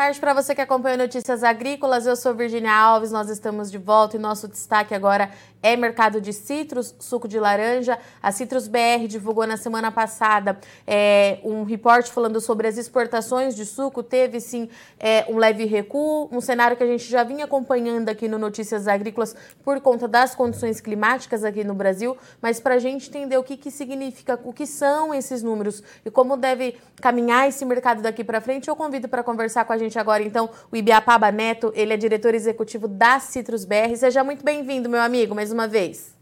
tarde para você que acompanha Notícias Agrícolas. Eu sou Virginia Alves, nós estamos de volta e nosso destaque agora é mercado de citros, suco de laranja. A Citrus BR divulgou na semana passada é, um reporte falando sobre as exportações de suco. Teve sim é, um leve recuo, um cenário que a gente já vinha acompanhando aqui no Notícias Agrícolas por conta das condições climáticas aqui no Brasil. Mas para a gente entender o que, que significa, o que são esses números e como deve caminhar esse mercado daqui para frente, eu convido para conversar com a gente agora, então, o Ibiapaba Neto, ele é diretor executivo da Citrus BR. Seja muito bem-vindo, meu amigo, mais uma vez.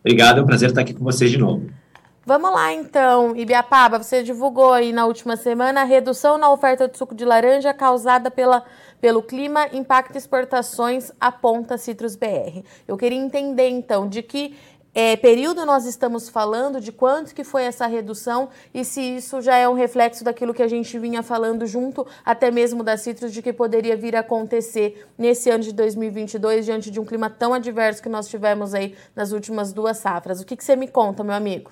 Obrigado, é um prazer estar aqui com vocês de novo. Vamos lá, então. Ibiapaba, você divulgou aí na última semana a redução na oferta de suco de laranja causada pela, pelo clima impacta exportações, aponta Citrus BR. Eu queria entender, então, de que é, período nós estamos falando, de quanto que foi essa redução e se isso já é um reflexo daquilo que a gente vinha falando junto até mesmo da Citrus de que poderia vir a acontecer nesse ano de 2022 diante de um clima tão adverso que nós tivemos aí nas últimas duas safras. O que, que você me conta, meu amigo?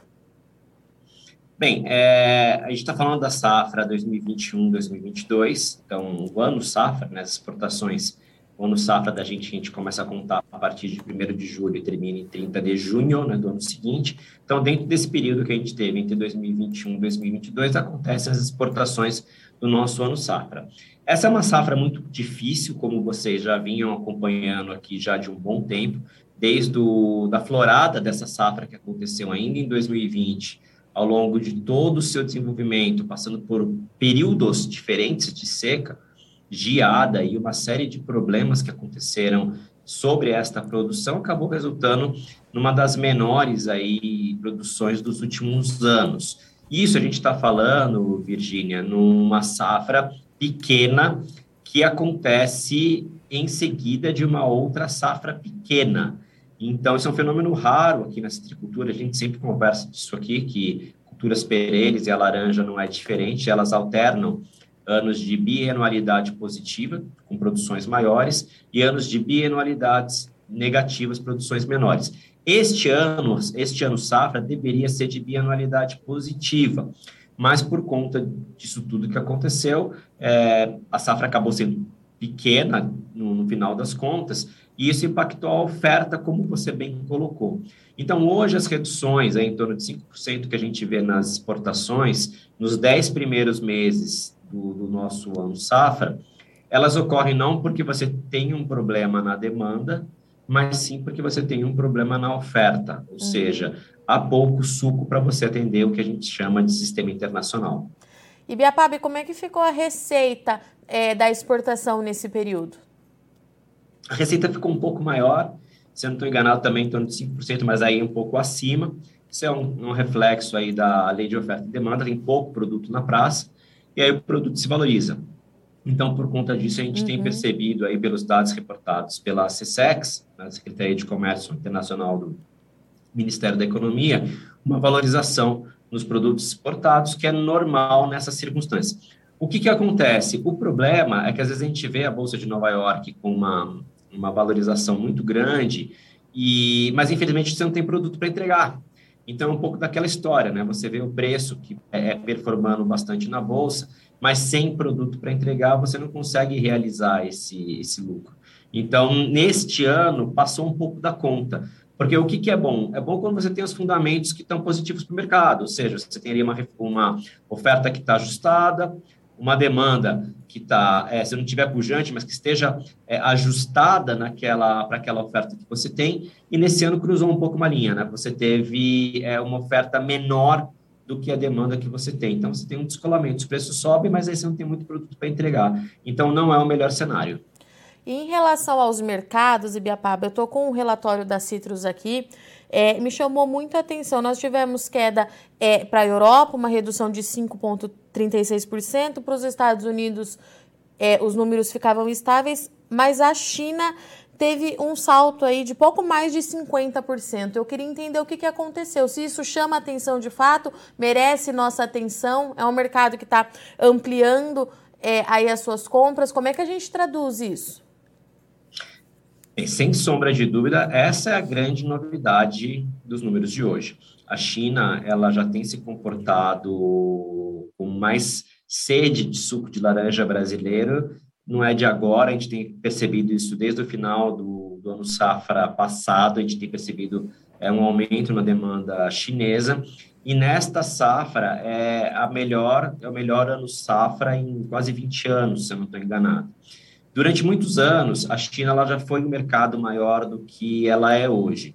Bem, é, a gente está falando da safra 2021-2022, então o ano safra, né, as exportações o ano safra da gente, a gente começa a contar a partir de 1 de julho e termina em 30 de junho né, do ano seguinte. Então, dentro desse período que a gente teve entre 2021 e 2022, acontecem as exportações do nosso ano safra. Essa é uma safra muito difícil, como vocês já vinham acompanhando aqui já de um bom tempo, desde o, da florada dessa safra que aconteceu ainda em 2020, ao longo de todo o seu desenvolvimento, passando por períodos diferentes de seca, geada e uma série de problemas que aconteceram sobre esta produção acabou resultando numa das menores aí produções dos últimos anos. Isso a gente está falando, Virgínia, numa safra pequena que acontece em seguida de uma outra safra pequena. Então, isso é um fenômeno raro aqui na citricultura. A gente sempre conversa disso aqui, que culturas perenes e a laranja não é diferente, elas alternam anos de bianualidade positiva, com produções maiores, e anos de bianualidades negativas, produções menores. Este ano, este ano safra deveria ser de bianualidade positiva, mas por conta disso tudo que aconteceu, é, a safra acabou sendo pequena no, no final das contas, e isso impactou a oferta, como você bem colocou. Então, hoje, as reduções, é, em torno de 5% que a gente vê nas exportações, nos 10 primeiros meses do, do nosso ano safra, elas ocorrem não porque você tem um problema na demanda, mas sim porque você tem um problema na oferta, ou uhum. seja, há pouco suco para você atender o que a gente chama de sistema internacional. E Biapab, como é que ficou a receita é, da exportação nesse período? A receita ficou um pouco maior, se eu não estou enganado também em torno de 5%, mas aí um pouco acima. Isso é um, um reflexo aí da lei de oferta e demanda, tem pouco produto na praça, e aí o produto se valoriza. Então, por conta disso, a gente uhum. tem percebido aí pelos dados reportados pela CSEX, a né, Secretaria de Comércio Internacional do Ministério da Economia, uma valorização nos produtos exportados, que é normal nessas circunstâncias. O que, que acontece? O problema é que às vezes a gente vê a Bolsa de Nova York com uma, uma valorização muito grande, e, mas infelizmente você não tem produto para entregar. Então, é um pouco daquela história, né? Você vê o preço que é performando bastante na bolsa, mas sem produto para entregar, você não consegue realizar esse, esse lucro. Então, neste ano, passou um pouco da conta. Porque o que, que é bom? É bom quando você tem os fundamentos que estão positivos para o mercado, ou seja, você teria uma, uma oferta que está ajustada, uma demanda que está, é, se não tiver pujante, mas que esteja é, ajustada naquela para aquela oferta que você tem, e nesse ano cruzou um pouco uma linha, né? Você teve é, uma oferta menor do que a demanda que você tem. Então, você tem um descolamento, os preços sobem, mas aí você não tem muito produto para entregar. Então, não é o melhor cenário. E em relação aos mercados, Ibiapaba, eu estou com um relatório da Citrus aqui, é, me chamou muito a atenção. Nós tivemos queda é, para a Europa, uma redução de 5,36%, para os Estados Unidos é, os números ficavam estáveis, mas a China teve um salto aí de pouco mais de 50%. Eu queria entender o que, que aconteceu, se isso chama atenção de fato, merece nossa atenção, é um mercado que está ampliando é, aí as suas compras, como é que a gente traduz isso? Sem sombra de dúvida, essa é a grande novidade dos números de hoje. A China, ela já tem se comportado com mais sede de suco de laranja brasileiro não é de agora, a gente tem percebido isso desde o final do, do ano safra passado, a gente tem percebido é, um aumento na demanda chinesa, e nesta safra é a melhor, é o melhor ano safra em quase 20 anos, se eu não estou enganado. Durante muitos anos, a China ela já foi um mercado maior do que ela é hoje.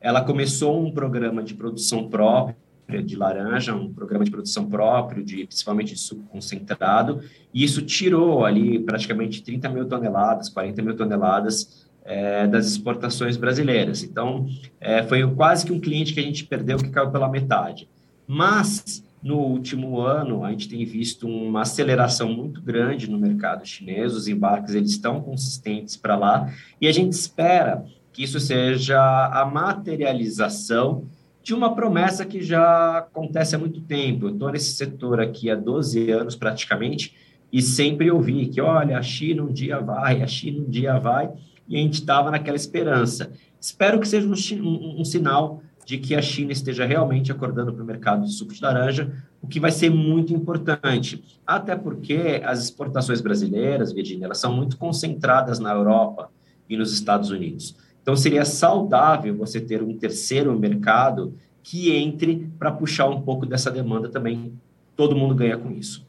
Ela começou um programa de produção própria de laranja, um programa de produção próprio, de principalmente de suco concentrado, e isso tirou ali praticamente 30 mil toneladas, 40 mil toneladas é, das exportações brasileiras. Então, é, foi quase que um cliente que a gente perdeu que caiu pela metade. Mas, no último ano, a gente tem visto uma aceleração muito grande no mercado chinês, os embarques eles estão consistentes para lá, e a gente espera que isso seja a materialização de uma promessa que já acontece há muito tempo. Eu estou nesse setor aqui há 12 anos praticamente e sempre ouvi que, olha, a China um dia vai, a China um dia vai, e a gente estava naquela esperança. Espero que seja um, um, um, sinal de que a China esteja realmente acordando para o mercado de suco de laranja, o que vai ser muito importante, até porque as exportações brasileiras, Virginia, elas são muito concentradas na Europa e nos Estados Unidos. Então, seria saudável você ter um terceiro mercado que entre para puxar um pouco dessa demanda também. Todo mundo ganha com isso.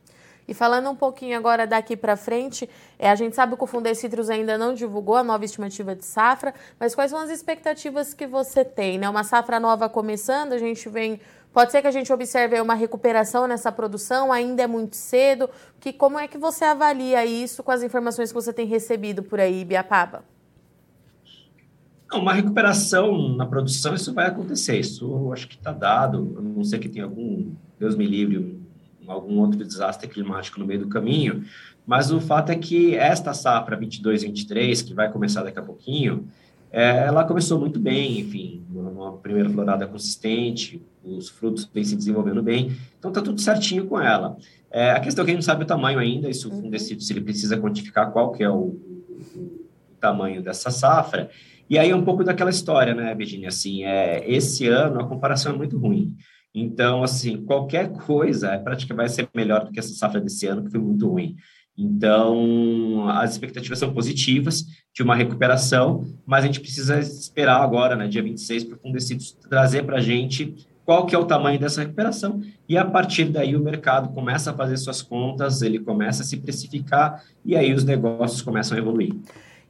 E falando um pouquinho agora daqui para frente, é, a gente sabe que o Fundei Citrus ainda não divulgou a nova estimativa de safra, mas quais são as expectativas que você tem? Né? Uma safra nova começando, a gente vem. Pode ser que a gente observe uma recuperação nessa produção, ainda é muito cedo. Que, como é que você avalia isso com as informações que você tem recebido por aí, Biapaba? uma recuperação na produção, isso vai acontecer, isso acho que está dado, a não ser que tenha algum, Deus me livre, algum outro desastre climático no meio do caminho, mas o fato é que esta safra 22-23, que vai começar daqui a pouquinho, é, ela começou muito bem, enfim, uma primeira florada consistente, os frutos vêm se desenvolvendo bem, então está tudo certinho com ela. É, a questão é que a gente não sabe o tamanho ainda, isso uhum. decide se ele precisa quantificar qual que é o, o, o tamanho dessa safra, e aí é um pouco daquela história, né, Virginia? Assim, é, esse ano a comparação é muito ruim. Então, assim, qualquer coisa é praticamente vai ser melhor do que essa safra desse ano, que foi muito ruim. Então, as expectativas são positivas de uma recuperação, mas a gente precisa esperar agora, né, dia 26, para o Fundecidos trazer para a gente qual que é o tamanho dessa recuperação, e a partir daí o mercado começa a fazer suas contas, ele começa a se precificar, e aí os negócios começam a evoluir.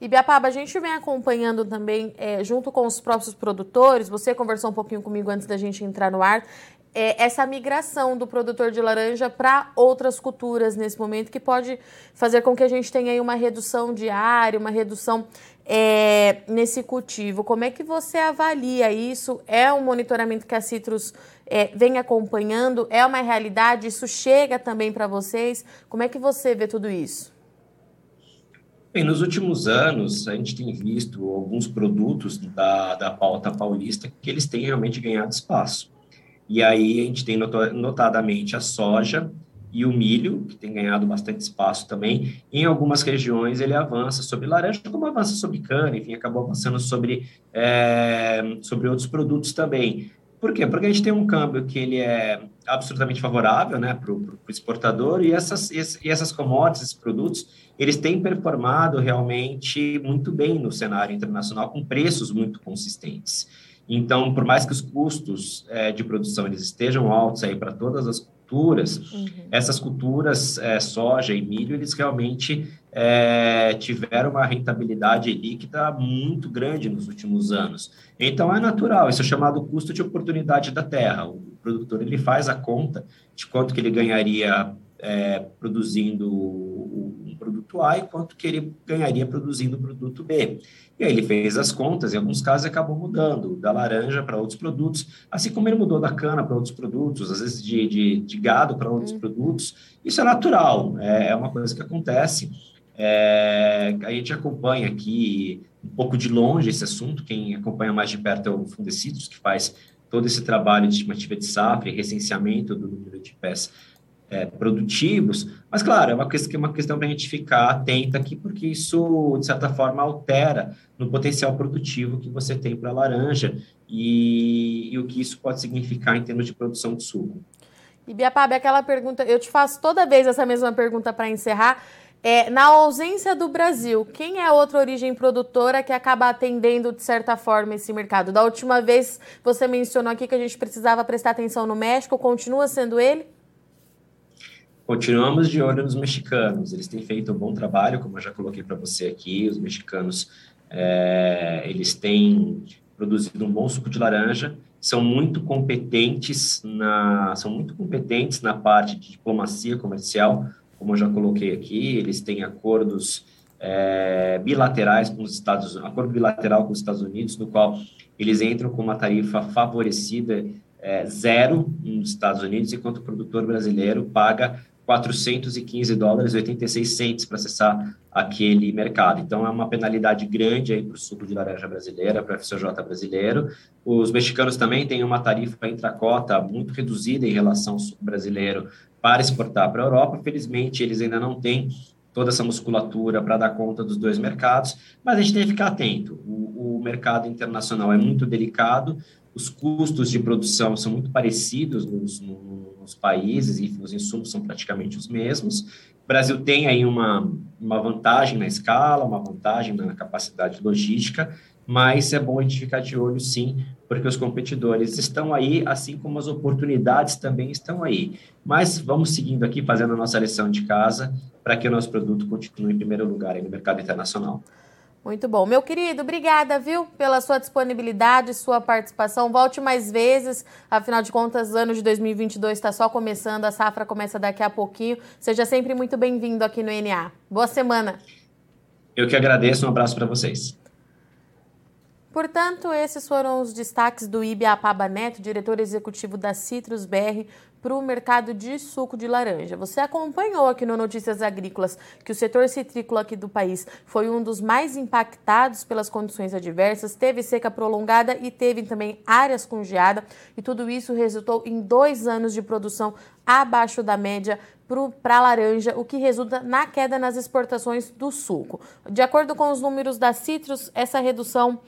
E Biapaba, a gente vem acompanhando também, é, junto com os próprios produtores, você conversou um pouquinho comigo antes da gente entrar no ar, é, essa migração do produtor de laranja para outras culturas nesse momento, que pode fazer com que a gente tenha aí uma redução diária, uma redução é, nesse cultivo. Como é que você avalia isso? É um monitoramento que a Citrus é, vem acompanhando? É uma realidade? Isso chega também para vocês? Como é que você vê tudo isso? Bem, nos últimos anos, a gente tem visto alguns produtos da, da pauta paulista que eles têm realmente ganhado espaço. E aí a gente tem notadamente a soja e o milho, que tem ganhado bastante espaço também. Em algumas regiões ele avança sobre laranja, como avança sobre cana, enfim, acabou avançando sobre, é, sobre outros produtos também. Por quê? Porque a gente tem um câmbio que ele é absolutamente favorável né, para o exportador e essas, e essas commodities, esses produtos, eles têm performado realmente muito bem no cenário internacional com preços muito consistentes. Então, por mais que os custos é, de produção eles estejam altos aí para todas as culturas, uhum. essas culturas, é, soja e milho, eles realmente é, tiveram uma rentabilidade líquida muito grande nos últimos anos. Então, é natural, isso é chamado custo de oportunidade da terra. O produtor ele faz a conta de quanto que ele ganharia é, produzindo produto A e quanto que ele ganharia produzindo o produto B. E aí ele fez as contas, em alguns casos acabou mudando da laranja para outros produtos, assim como ele mudou da cana para outros produtos, às vezes de, de, de gado para outros uhum. produtos. Isso é natural, é, é uma coisa que acontece. É, a gente acompanha aqui um pouco de longe esse assunto, quem acompanha mais de perto é o Fundecidos, que faz todo esse trabalho de estimativa de safra e recenseamento do número de pés é, produtivos, mas, claro, é uma questão, uma questão para a gente ficar atento aqui, porque isso, de certa forma, altera no potencial produtivo que você tem para a laranja e, e, o que isso pode significar em termos de produção de suco. E Biapab, aquela pergunta, eu te faço toda vez essa mesma pergunta para encerrar. É, na ausência do Brasil, quem é outra origem produtora que acaba atendendo, de certa forma, esse mercado? Da última vez, você mencionou aqui que a gente precisava prestar atenção no México, continua sendo ele? Continuamos de olho nos mexicanos. Eles têm feito um bom trabalho, como eu já coloquei para você aqui. Os mexicanos, é, eles têm produzido um bom suco de laranja, são muito competentes na, são muito competentes na parte de diplomacia comercial como eu já coloquei aqui, eles têm acordos é, bilaterais com os Estados acordo bilateral com os Estados Unidos, no qual eles entram com uma tarifa favorecida é, zero nos Estados Unidos, enquanto o produtor brasileiro paga 415 dólares e 86 centes para acessar aquele mercado. Então, é uma penalidade grande aí para o suco de laranja brasileira, para o FCJ brasileiro. Os mexicanos também têm uma tarifa intracota muito reduzida em relação ao suco brasileiro para exportar para a Europa. Felizmente, eles ainda não têm toda essa musculatura para dar conta dos dois mercados, mas a gente tem que ficar atento. O, o, mercado internacional é muito delicado, os custos de produção são muito parecidos nos, nos países, e os insumos são praticamente os mesmos. O Brasil tem aí uma, uma vantagem na escala, uma vantagem na capacidade logística, mas é bom a gente ficar de olho, sim, porque os competidores estão aí, assim como as oportunidades também estão aí. Mas vamos seguindo aqui, fazendo a nossa lição de casa, para que o nosso produto continue em primeiro lugar no mercado internacional. Muito bom. Meu querido, obrigada, viu, pela sua disponibilidade, sua participação. Volte mais vezes, afinal de contas, o ano de 2022 está só começando, a safra começa daqui a pouquinho. Seja sempre muito bem-vindo aqui no NA. Boa semana. Eu que agradeço, um abraço para vocês. Portanto, esses foram os destaques do Ibiapaba Neto, diretor executivo da Citrus BR, para o mercado de suco de laranja. Você acompanhou aqui no Notícias Agrícolas que o setor citrícola aqui do país foi um dos mais impactados pelas condições adversas, teve seca prolongada e teve também áreas com geada, e tudo isso resultou em dois anos de produção abaixo da média para a laranja, o que resulta na queda nas exportações do suco. De acordo com os números da Citrus, essa redução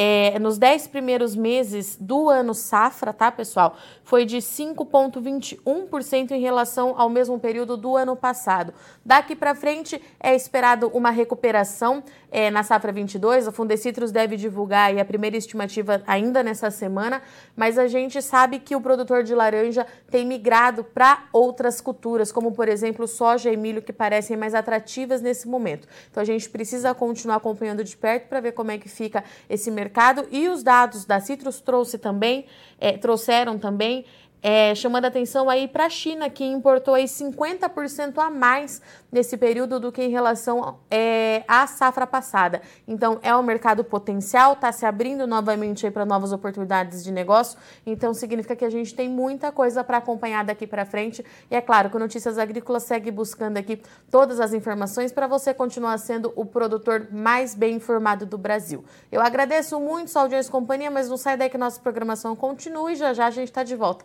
é, nos 10 primeiros meses do ano safra, tá, pessoal? Foi de 5,21% em relação ao mesmo período do ano passado. Daqui para frente é esperado uma recuperação é, na safra 22. A Fundecitrus deve divulgar a primeira estimativa ainda nessa semana, mas a gente sabe que o produtor de laranja tem migrado para outras culturas, como por exemplo soja e milho, que parecem mais atrativas nesse momento. Então a gente precisa continuar acompanhando de perto para ver como é que fica esse mercado mercado. E os dados da Citrus trouxe também, é, trouxeram também é, chamando atenção aí para a China, que importou aí 50% a mais nesse período do que em relação é, à safra passada. Então, é um mercado potencial, está se abrindo novamente para novas oportunidades de negócio. Então, significa que a gente tem muita coisa para acompanhar daqui para frente. E é claro que o Notícias Agrícolas segue buscando aqui todas as informações para você continuar sendo o produtor mais bem informado do Brasil. Eu agradeço muito sua audiência e companhia, mas não sai daí que nossa programação continue já já a gente está de volta.